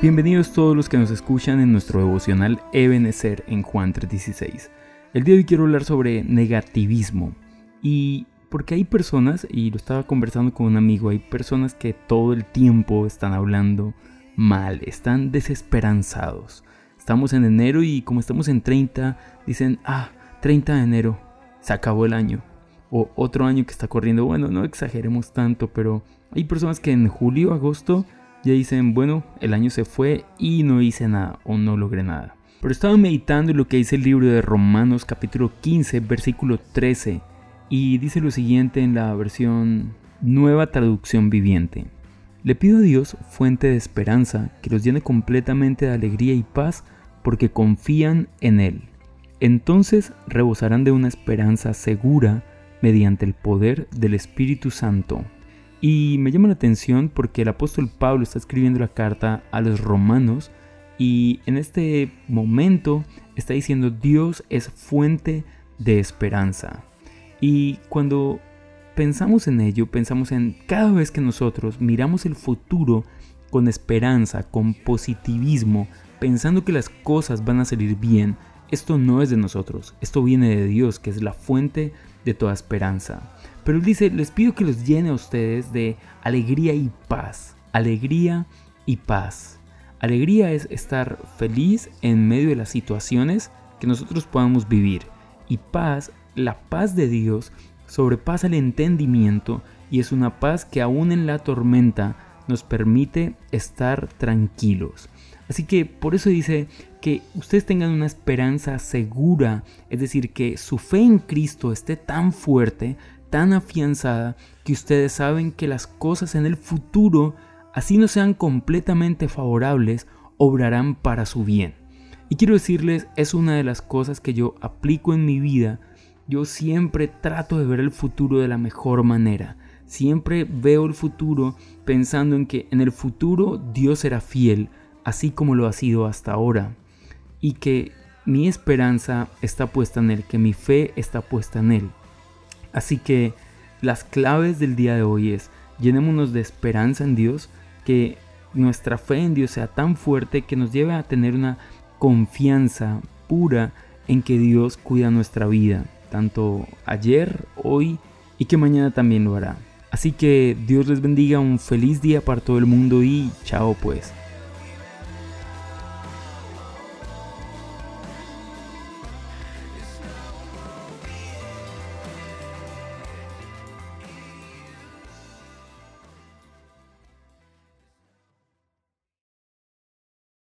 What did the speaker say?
Bienvenidos todos los que nos escuchan en nuestro devocional Ebenecer en Juan 3:16. El día de hoy quiero hablar sobre negativismo y porque hay personas, y lo estaba conversando con un amigo, hay personas que todo el tiempo están hablando mal, están desesperanzados. Estamos en enero y como estamos en 30, dicen, ah, 30 de enero, se acabó el año. O otro año que está corriendo, bueno, no exageremos tanto, pero hay personas que en julio, agosto, ya dicen, bueno, el año se fue y no hice nada o no logré nada. Pero estaba meditando en lo que dice el libro de Romanos capítulo 15, versículo 13, y dice lo siguiente en la versión nueva traducción viviente. Le pido a Dios, fuente de esperanza, que los llene completamente de alegría y paz porque confían en Él. Entonces rebosarán de una esperanza segura mediante el poder del Espíritu Santo. Y me llama la atención porque el apóstol Pablo está escribiendo la carta a los romanos y en este momento está diciendo Dios es fuente de esperanza. Y cuando pensamos en ello, pensamos en cada vez que nosotros miramos el futuro con esperanza, con positivismo, pensando que las cosas van a salir bien, esto no es de nosotros, esto viene de Dios, que es la fuente de toda esperanza. Pero él dice, les pido que los llene a ustedes de alegría y paz. Alegría y paz. Alegría es estar feliz en medio de las situaciones que nosotros podamos vivir. Y paz, la paz de Dios, sobrepasa el entendimiento y es una paz que aún en la tormenta nos permite estar tranquilos. Así que por eso dice que ustedes tengan una esperanza segura, es decir, que su fe en Cristo esté tan fuerte tan afianzada que ustedes saben que las cosas en el futuro, así no sean completamente favorables, obrarán para su bien. Y quiero decirles, es una de las cosas que yo aplico en mi vida. Yo siempre trato de ver el futuro de la mejor manera. Siempre veo el futuro pensando en que en el futuro Dios será fiel, así como lo ha sido hasta ahora. Y que mi esperanza está puesta en Él, que mi fe está puesta en Él. Así que las claves del día de hoy es llenémonos de esperanza en Dios, que nuestra fe en Dios sea tan fuerte que nos lleve a tener una confianza pura en que Dios cuida nuestra vida, tanto ayer, hoy y que mañana también lo hará. Así que Dios les bendiga, un feliz día para todo el mundo y chao pues.